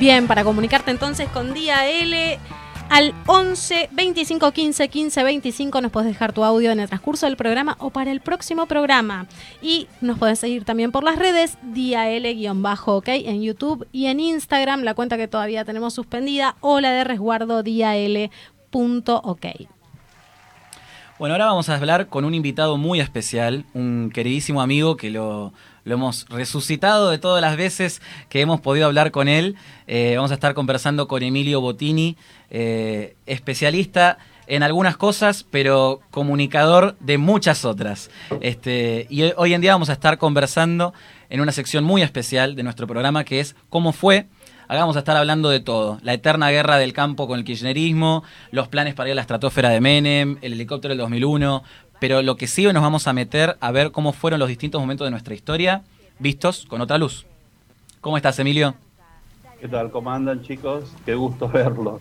Bien, para comunicarte entonces con Día L al 11 25 15 15 25 nos puedes dejar tu audio en el transcurso del programa o para el próximo programa. Y nos puedes seguir también por las redes Día L-OK en YouTube y en Instagram, la cuenta que todavía tenemos suspendida, o la de resguardo Día L.OK. Bueno, ahora vamos a hablar con un invitado muy especial, un queridísimo amigo que lo, hemos resucitado de todas las veces que hemos podido hablar con él. Eh, vamos a estar conversando con Emilio Bottini, eh, especialista en algunas cosas, pero comunicador de muchas otras. Este, y hoy en día vamos a estar conversando en una sección muy especial de nuestro programa que es ¿Cómo fue? Acá vamos a estar hablando de todo. La eterna guerra del campo con el kirchnerismo, los planes para ir a la estratosfera de Menem, el helicóptero del 2001. Pero lo que sí nos vamos a meter a ver cómo fueron los distintos momentos de nuestra historia vistos con otra luz. ¿Cómo estás, Emilio? ¿Qué tal? ¿Cómo andan, chicos? Qué gusto verlos.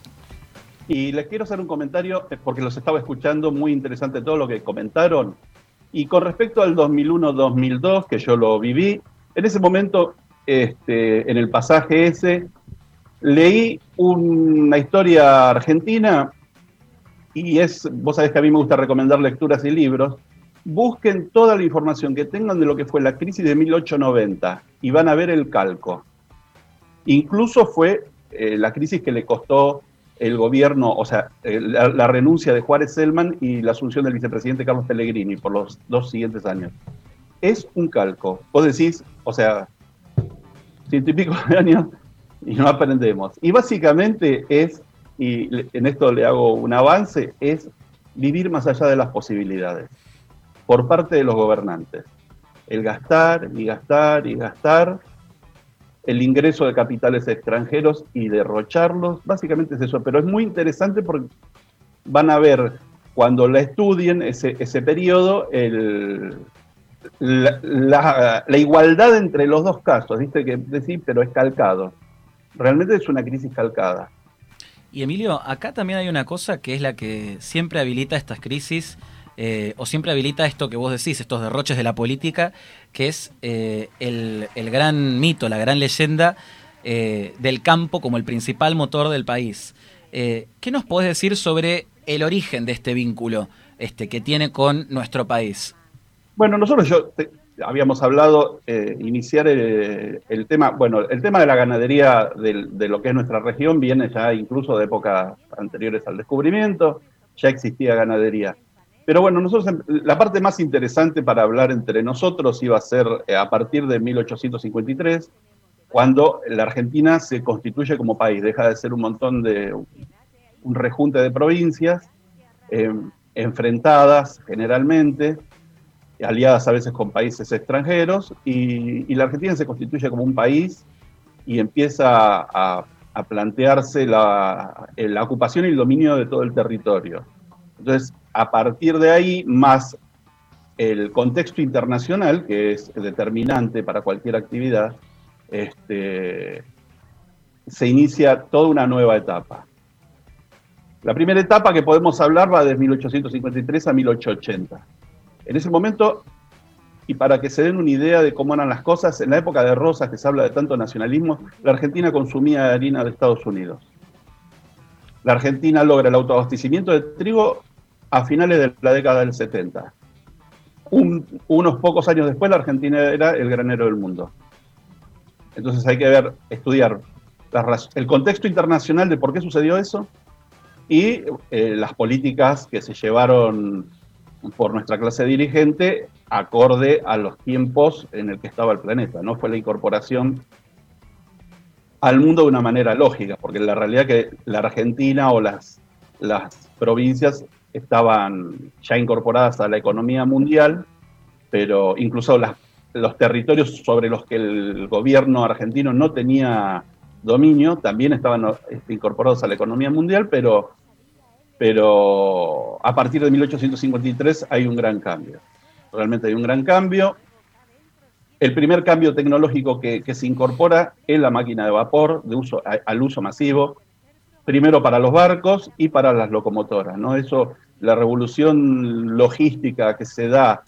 Y les quiero hacer un comentario, eh, porque los estaba escuchando, muy interesante todo lo que comentaron. Y con respecto al 2001-2002, que yo lo viví, en ese momento, este, en el pasaje ese, leí una historia argentina y es, vos sabés que a mí me gusta recomendar lecturas y libros, busquen toda la información que tengan de lo que fue la crisis de 1890 y van a ver el calco. Incluso fue eh, la crisis que le costó el gobierno, o sea, la, renuncia de Juárez Selman y la asunción del vicepresidente Carlos Pellegrini por los dos siguientes años. Es un calco. Vos decís, o sea, ciento y pico de años y no aprendemos. Y básicamente es, y en esto le hago un avance, es vivir más allá de las posibilidades por parte de los gobernantes. El gastar y gastar y gastar, el ingreso de capitales extranjeros y derrocharlos, básicamente es eso. Pero es muy interesante porque van a ver cuando la estudien ese, ese periodo, el, la, igualdad entre los dos casos, ¿viste? Que decir, pero es calcado. Realmente es una crisis calcada. Y Emilio, acá también hay una cosa que es la que siempre habilita estas crisis, eh, o siempre habilita esto que vos decís, estos derroches de la política, que es eh, el, gran mito, la gran leyenda eh, del campo como el principal motor del país. ¿Qué nos podés decir sobre el origen de este vínculo este, que tiene con nuestro país? Bueno, nosotros yo habíamos hablado eh, iniciar el, tema, bueno, el tema de la ganadería de, lo que es nuestra región viene ya incluso de épocas anteriores al descubrimiento, ya existía ganadería. Pero bueno, nosotros la parte más interesante para hablar entre nosotros iba a ser eh, a partir de 1853, cuando la Argentina se constituye como país, deja de ser un montón de un rejunte de provincias eh, enfrentadas generalmente aliadas a veces con países extranjeros, y, la Argentina se constituye como un país y empieza a, plantearse la, la, ocupación y el dominio de todo el territorio. Entonces, a partir de ahí, más el contexto internacional, que es determinante para cualquier actividad, este, se inicia toda una nueva etapa. La primera etapa que podemos hablar va de 1853 a 1880 en ese momento, y para que se den una idea de cómo eran las cosas, en la época de Rosas, que se habla de tanto nacionalismo, la Argentina consumía harina de Estados Unidos. La Argentina logra el autoabastecimiento de trigo a finales de la década del 70. unos pocos años después, la Argentina era el granero del mundo. Entonces hay que ver, estudiar el contexto internacional de por qué sucedió eso y eh, las políticas que se llevaron por nuestra clase dirigente acorde a los tiempos en el que estaba el planeta. No fue la incorporación al mundo de una manera lógica, porque la realidad que la Argentina o las, provincias estaban ya incorporadas a la economía mundial, pero incluso los territorios sobre los que el gobierno argentino no tenía dominio también estaban este, incorporados a la economía mundial, pero pero a partir de 1853 hay un gran cambio. Realmente hay un gran cambio. El primer cambio tecnológico que, se incorpora es la máquina de vapor de uso, al uso masivo, primero para los barcos y para las locomotoras. ¿no? Eso, la revolución logística que se da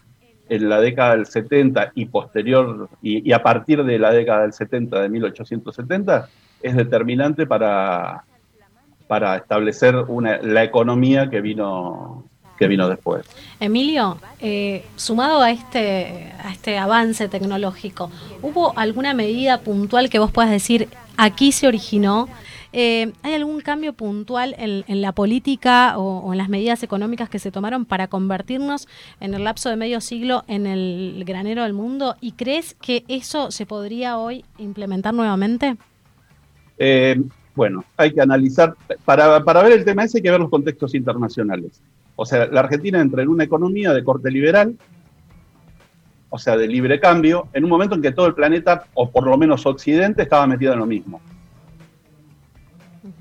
en la década del 70 y posterior, y, y, a partir de la década del 70, de 1870, es determinante para, para establecer una, la economía que vino, que vino después. Emilio, eh, sumado a este, a este avance tecnológico, ¿hubo alguna medida puntual que vos puedas decir aquí se originó? Eh, ¿Hay algún cambio puntual en, la política o, en las medidas económicas que se tomaron para convertirnos en el lapso de medio siglo en el granero del mundo? ¿Y crees que eso se podría hoy implementar nuevamente? Eh, bueno, hay que analizar, para, para ver el tema ese hay que ver los contextos internacionales. O sea, la Argentina entra en una economía de corte liberal, o sea, de libre cambio, en un momento en que todo el planeta, o por lo menos Occidente, estaba metido en lo mismo.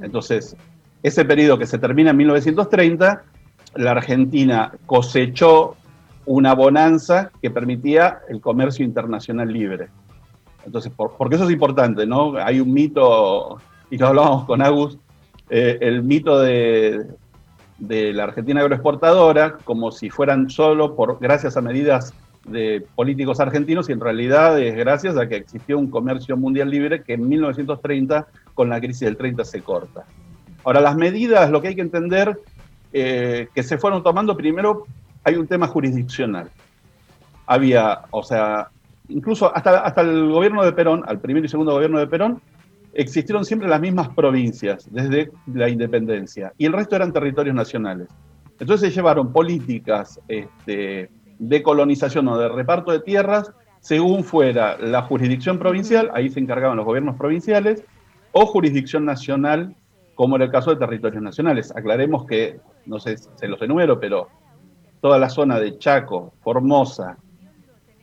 Entonces, ese periodo que se termina en 1930, la Argentina cosechó una bonanza que permitía el comercio internacional libre. Entonces, porque eso es importante, ¿no? Hay un mito, y lo hablábamos con Agus, eh, el mito de, de la Argentina agroexportadora, como si fueran solo por gracias a medidas de políticos argentinos y en realidad es gracias a que existió un comercio mundial libre que en 1930 con la crisis del 30 se corta. Ahora, las medidas, lo que hay que entender, eh, que se fueron tomando, primero hay un tema jurisdiccional. Había, o sea, incluso hasta, hasta el gobierno de Perón, al primer y segundo gobierno de Perón, existieron siempre las mismas provincias desde la independencia y el resto eran territorios nacionales. Entonces se llevaron políticas este, de colonización o de reparto de tierras según fuera la jurisdicción provincial, ahí se encargaban los gobiernos provinciales, o jurisdicción nacional, como era el caso de territorios nacionales. Aclaremos que, no sé, se los enumero, pero toda la zona de Chaco, Formosa,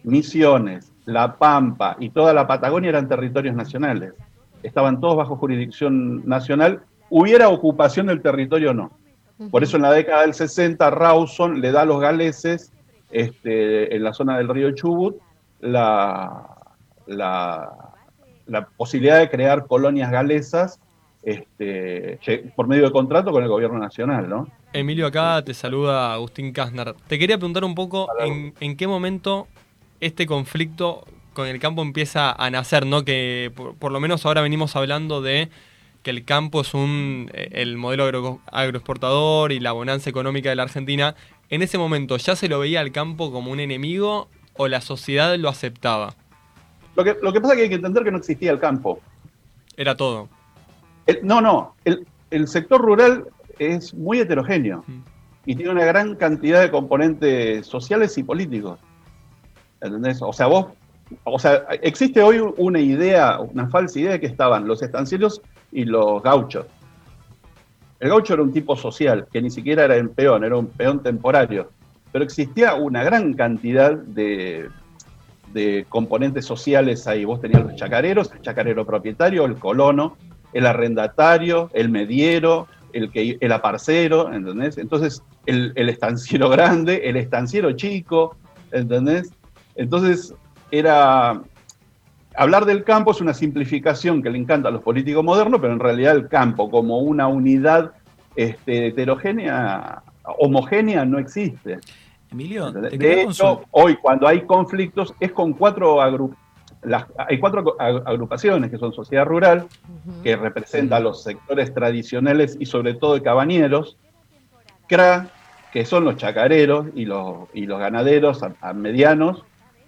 Misiones, La Pampa y toda la Patagonia eran territorios nacionales. Estaban todos bajo jurisdicción nacional, hubiera ocupación del territorio o no. Por eso en la década del 60 Rawson le da a los galeses este, en la zona del río Chubut la, la, posibilidad de crear colonias galesas este, por medio de contrato con el gobierno nacional, ¿no? Emilio, acá te saluda Agustín Kastner. Te quería preguntar un poco en, qué momento este conflicto con el campo empieza a nacer, ¿no? Que por, lo menos ahora venimos hablando de que el campo es un eh, el modelo agroexportador y la bonanza económica de la Argentina. ¿En ese momento ya se lo veía al campo como un enemigo o la sociedad lo aceptaba? Lo que, lo que pasa es que hay que entender que no existía el campo. Era todo. no, no. El, sector rural es muy heterogéneo y tiene una gran cantidad de componentes sociales y políticos. ¿Entendés? O sea, vos, o sea, existe hoy una idea, una falsa idea de que estaban los estancieros y los gauchos. El gaucho era un tipo social, que ni siquiera era un peón, era un peón temporario. Pero existía una gran cantidad de, componentes sociales ahí. Vos tenías los chacareros, el chacarero propietario, el colono, el arrendatario, el mediero, el, que, el aparcero, ¿entendés? Entonces, el, el estanciero grande, el estanciero chico, ¿entendés? Entonces, era, hablar del campo es una simplificación que le encanta a los políticos modernos, pero en realidad el campo como una unidad este, heterogénea, homogénea, no existe. Emilio, de hecho, hoy cuando hay conflictos es con cuatro hay cuatro agrupaciones que son sociedad rural, que representa a los sectores tradicionales y sobre todo de cabañeros, CRA, que son los chacareros y los, y los ganaderos a medianos.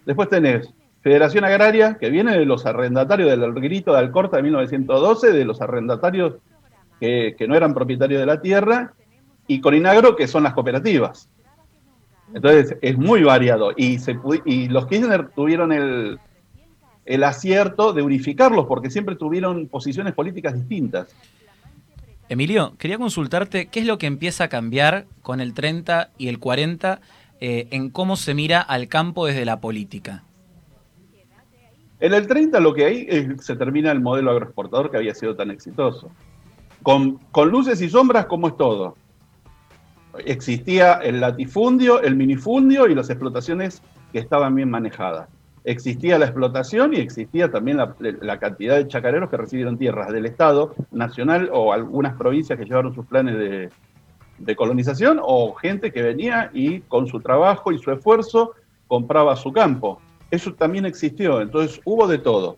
Después tenés Federación Agraria, que viene de los arrendatarios del grito de Alcorta de 1912, de los arrendatarios que, no eran propietarios de la tierra, y Corinagro, que son las cooperativas. Entonces es muy variado. Y, los Kirchner tuvieron el, el acierto de unificarlos, porque siempre tuvieron posiciones políticas distintas. Emilio, quería consultarte qué es lo que empieza a cambiar con el 30 y el 40 eh, en cómo se mira al campo desde la política. En el 30 lo que hay es, se termina el modelo agroexportador que había sido tan exitoso. Con, luces y sombras como es todo. Existía el latifundio, el minifundio y las explotaciones que estaban bien manejadas. Existía la explotación y existía también la, cantidad de chacareros que recibieron tierras del Estado nacional o algunas provincias que llevaron sus planes de, de colonización o gente que venía y con su trabajo y su esfuerzo compraba su campo eso también existió, entonces hubo de todo.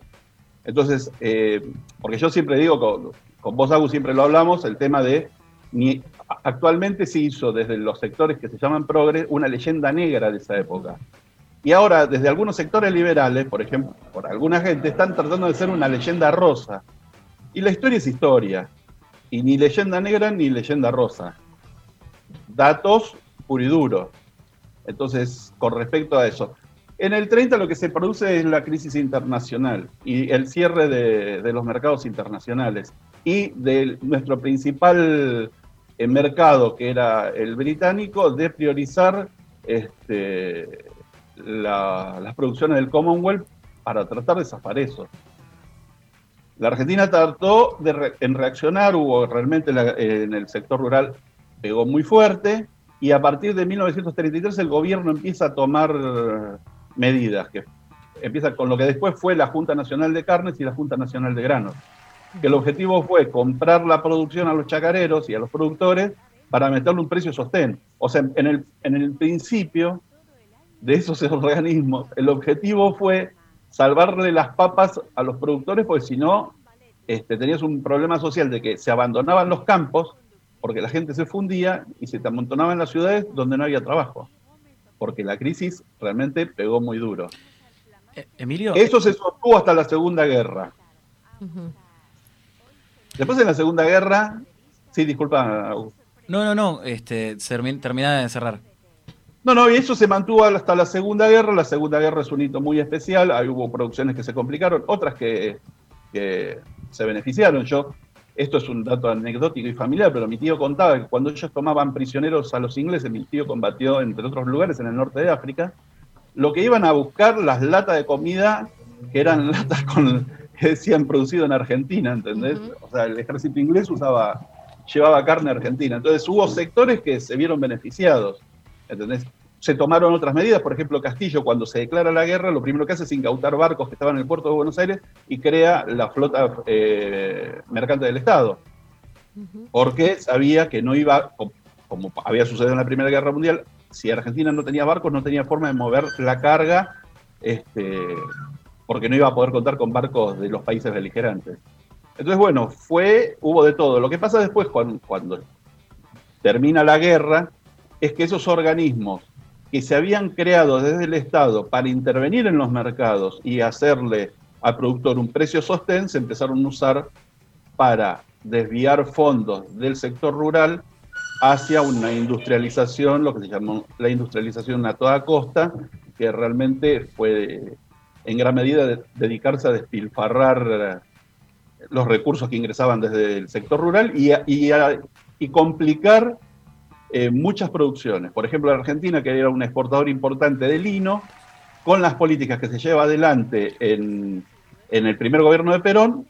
Entonces, eh, porque yo siempre digo, con, con vos, Agus, siempre lo hablamos, el tema de ni, actualmente se hizo desde los sectores que se llaman progres una leyenda negra de esa época. Y ahora, desde algunos sectores liberales, por ejemplo, por alguna gente, están tratando de ser una leyenda rosa. Y la historia es historia. Y ni leyenda negra ni leyenda rosa. Datos puro y duro. Entonces, con respecto a eso. En el 30 lo que se produce es la crisis internacional y el cierre de, los mercados internacionales. Y de nuestro principal el mercado, que era el británico, de priorizar este, las producciones del Commonwealth para tratar de zafar eso. La Argentina trató de en reaccionar, hubo realmente en el sector rural pegó muy fuerte y a partir de 1933 el gobierno empieza a tomar medidas, que empieza con lo que después fue la Junta Nacional de Carnes y la Junta Nacional de Granos que el objetivo fue comprar la producción a los chacareros y a los productores para meterle un precio sostén. O sea, en el, en el principio de esos organismos, el objetivo fue salvarle las papas a los productores, porque si no, este, tenías un problema social de que se abandonaban los campos, porque la gente se fundía y se amontonaba en las ciudades donde no había trabajo, porque la crisis realmente pegó muy duro. Eh, Emilio. Eso se sostuvo hasta la Segunda Guerra. Después en la Segunda Guerra, sí, disculpa. No, no, no, este, terminada de cerrar. No, no, y eso se mantuvo hasta la Segunda Guerra. La Segunda Guerra es un hito muy especial. Ahí hubo producciones que se complicaron, otras que, se beneficiaron. Yo, esto es un dato anecdótico y familiar, pero mi tío contaba que cuando ellos tomaban prisioneros a los ingleses, mi tío combatió, entre otros lugares, en el norte de África, lo que iban a buscar las latas de comida, que eran latas con que decían producido en Argentina, ¿entendés? O sea, el ejército inglés usaba, llevaba carne argentina. Entonces hubo sectores que se vieron beneficiados, ¿entendés? Se tomaron otras medidas, por ejemplo, Castillo, cuando se declara la guerra, lo primero que hace es incautar barcos que estaban en el puerto de Buenos Aires y crea la flota eh, mercante del Estado. Porque sabía que no iba, como había sucedido en la Primera Guerra Mundial, si Argentina no tenía barcos, no tenía forma de mover la carga este, porque no iba a poder contar con barcos de los países beligerantes. Entonces, bueno, fue, hubo de todo. Lo que pasa después, cuando, cuando termina la guerra, es que esos organismos que se habían creado desde el Estado para intervenir en los mercados y hacerle al productor un precio sostén, se empezaron a usar para desviar fondos del sector rural hacia una industrialización, lo que se llamó la industrialización a toda costa, que realmente fue en gran medida dedicarse a despilfarrar eh, los recursos que ingresaban desde el sector rural y, y, complicar eh, muchas producciones. Por ejemplo, la Argentina, que era un exportador importante de lino, con las políticas que se lleva adelante en, en el primer gobierno de Perón,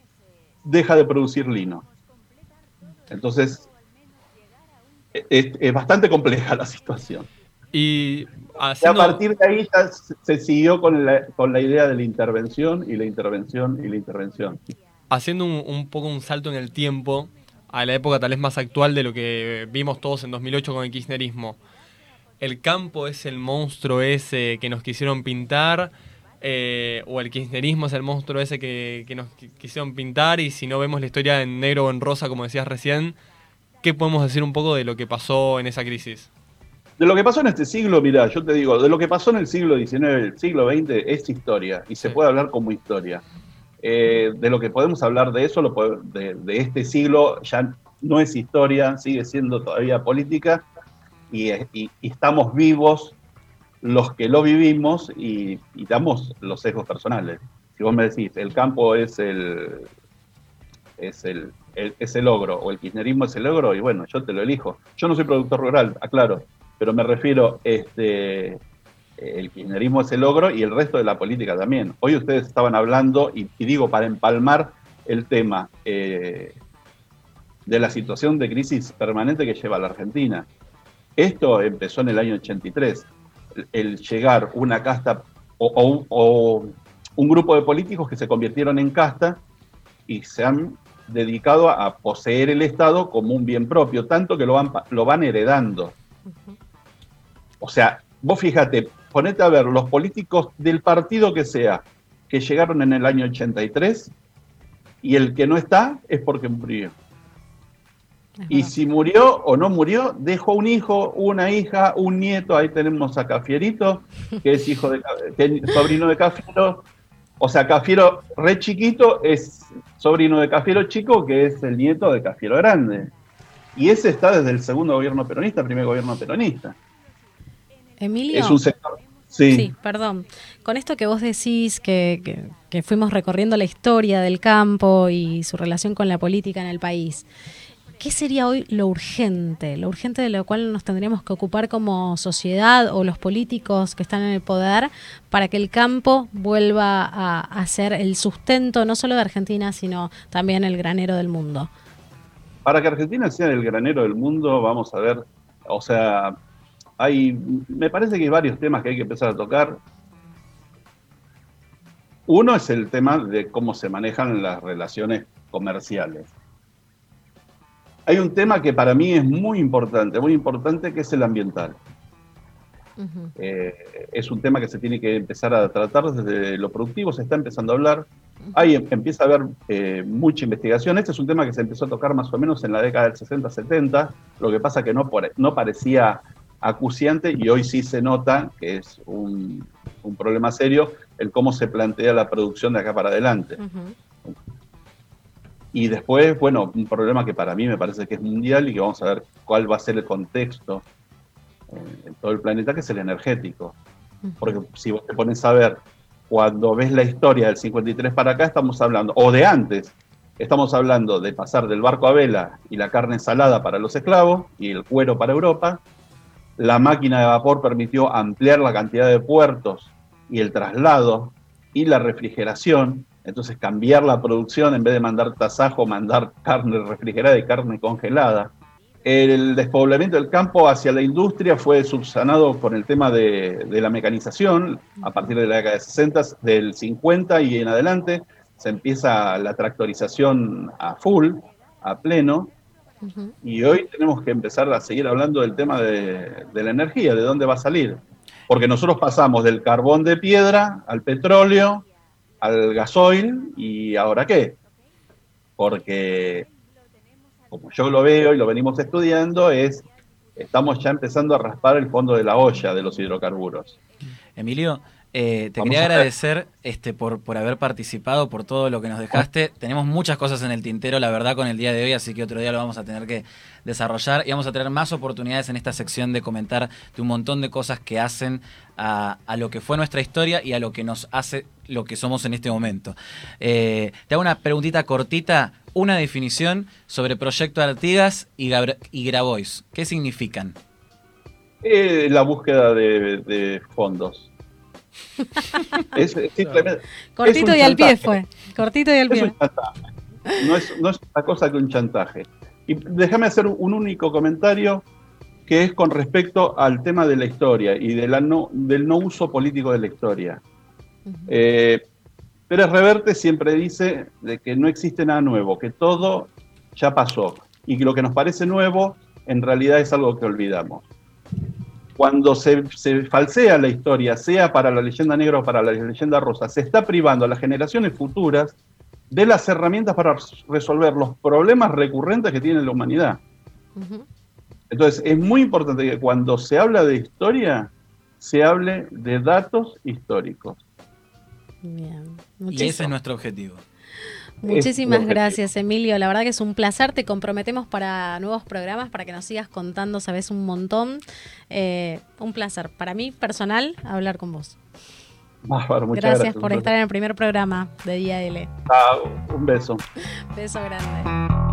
deja de producir lino. Entonces, es bastante compleja la situación. Y, a partir de ahí ya se siguió con la, con la idea de la intervención y la intervención y la intervención. Haciendo un, poco un salto en el tiempo a la época tal vez más actual de lo que vimos todos en 2008 con el kirchnerismo. ¿El campo es el monstruo ese que nos quisieron pintar? Eh, ¿O el kirchnerismo es el monstruo ese que, que nos quisieron pintar? Y si no vemos la historia en negro o en rosa, como decías recién, ¿qué podemos decir un poco de lo que pasó en esa crisis? De lo que pasó en este siglo, mira, yo te digo, de lo que pasó en el siglo XIX, el siglo XX, es historia y se puede hablar como historia. Eh, de lo que podemos hablar de eso, de, este siglo, ya no es historia, sigue siendo todavía política y, estamos vivos los que lo vivimos y, damos los sesgos personales. Si vos me decís, el campo es el, es el, es el logro o el kirchnerismo es el logro, y bueno, yo te lo elijo. Yo no soy productor rural, aclaro, pero me refiero, este, el kirchnerismo es el logro y el resto de la política también. Hoy ustedes estaban hablando, y, digo para empalmar el tema eh, de la situación de crisis permanente que lleva la Argentina. Esto empezó en el año 83. El, llegar una casta o, un grupo de políticos que se convirtieron en casta y se han dedicado a, poseer el Estado como un bien propio, tanto que lo van, lo van heredando. O sea, vos fíjate, ponete a ver los políticos del partido que sea, que llegaron en el año 83, y el que no está es porque murió. Y si murió o no murió, dejó un hijo, una hija, un nieto. Ahí tenemos a Cafierito, que es hijo de Ca- que es sobrino de Cafiero. O sea, Cafiero re chiquito es sobrino de Cafiero chico, que es el nieto de Cafiero grande. Y ese está desde el segundo gobierno peronista, primer gobierno peronista. Emilio. Es un sector. Sí. Sí. perdón. Con esto que vos decís, que, que- que fuimos recorriendo la historia del campo y su relación con la política en el país, ¿qué sería hoy lo urgente? Lo urgente de lo cual nos tendríamos que ocupar como sociedad o los políticos que están en el poder para que el campo vuelva a, a ser el sustento no solo de Argentina, sino también el granero del mundo. Para que Argentina sea el granero del mundo, vamos a ver, o sea, hay, me parece que hay varios temas que hay que empezar a tocar. Uno es el tema de cómo se manejan las relaciones comerciales. Hay un tema que para mí es muy importante, muy importante, que es el ambiental. Eh, es un tema que se tiene que empezar a tratar desde lo productivo, se está empezando a hablar. Ahí em- empieza a haber eh, mucha investigación. Este es un tema que se empezó a tocar más o menos en la década del 60-70, lo que pasa que no, no parecía acuciante y hoy sí se nota que es un, un problema serio el cómo se plantea la producción de acá para adelante. Y después, bueno, un problema que para mí me parece que es mundial y que vamos a ver cuál va a ser el contexto eh, en todo el planeta, que es el energético. Porque si vos te pones a ver, cuando ves la historia del 53 para acá, estamos hablando, o de antes, estamos hablando de pasar del barco a vela y la carne salada para los esclavos y el cuero para Europa. La máquina de vapor permitió ampliar la cantidad de puertos y el traslado y la refrigeración. Entonces cambiar la producción en vez de mandar tasajo, mandar carne refrigerada y carne congelada. El despoblamiento del campo hacia la industria fue subsanado por el tema de, de la mecanización a partir de la década de 60, del 50 y en adelante. Se empieza la tractorización a full, a pleno, Y hoy tenemos que empezar a seguir hablando del tema de, de la energía, de dónde va a salir. Porque nosotros pasamos del carbón de piedra al petróleo, al gasoil, y ahora qué? Porque, como yo lo veo y lo venimos estudiando, es estamos ya empezando a raspar el fondo de la olla de los hidrocarburos. Emilio, eh, te Vamos quería agradecer este, por, por haber participado, por todo lo que nos dejaste. Tenemos muchas cosas en el tintero, la verdad, con el día de hoy, así que otro día lo vamos a tener que desarrollar y vamos a tener más oportunidades en esta sección de comentar de un montón de cosas que hacen a, a lo que fue nuestra historia y a lo que nos hace lo que somos en este momento. Eh, te hago una preguntita cortita, una definición sobre Proyecto Artigas y, Gabra- y Grabois. ¿Qué significan? Eh, la búsqueda de, de fondos. es, es simplemente, Cortito y al pie fue. Cortito y al Es pie. un. No es, no es otra cosa que un chantaje. Y déjame hacer un único comentario que es con respecto al tema de la historia y de la no, del no uso político de la historia. Eh, Pérez Reverte siempre dice de que no existe nada nuevo, que todo ya pasó y que lo que nos parece nuevo en realidad es algo que olvidamos. Cuando se, se falsea la historia, sea para la leyenda negra o para la leyenda rosa, se está privando a las generaciones futuras de las herramientas para resolver los problemas recurrentes que tiene la humanidad. Entonces, es muy importante que cuando se habla de historia, se hable de datos históricos. Bien. Y Muchis- ese es nuestro objetivo. Muchísimas Es- gracias, Emilio. La verdad que es un placer. Te comprometemos para nuevos programas, para que nos sigas contando, sabes, un montón. Eh, un placer. Para mí, personal, hablar con vos. Bárbaro, muchas Gracias, gracias. por estar en el primer programa de Día L. Ah, un beso. Beso grande.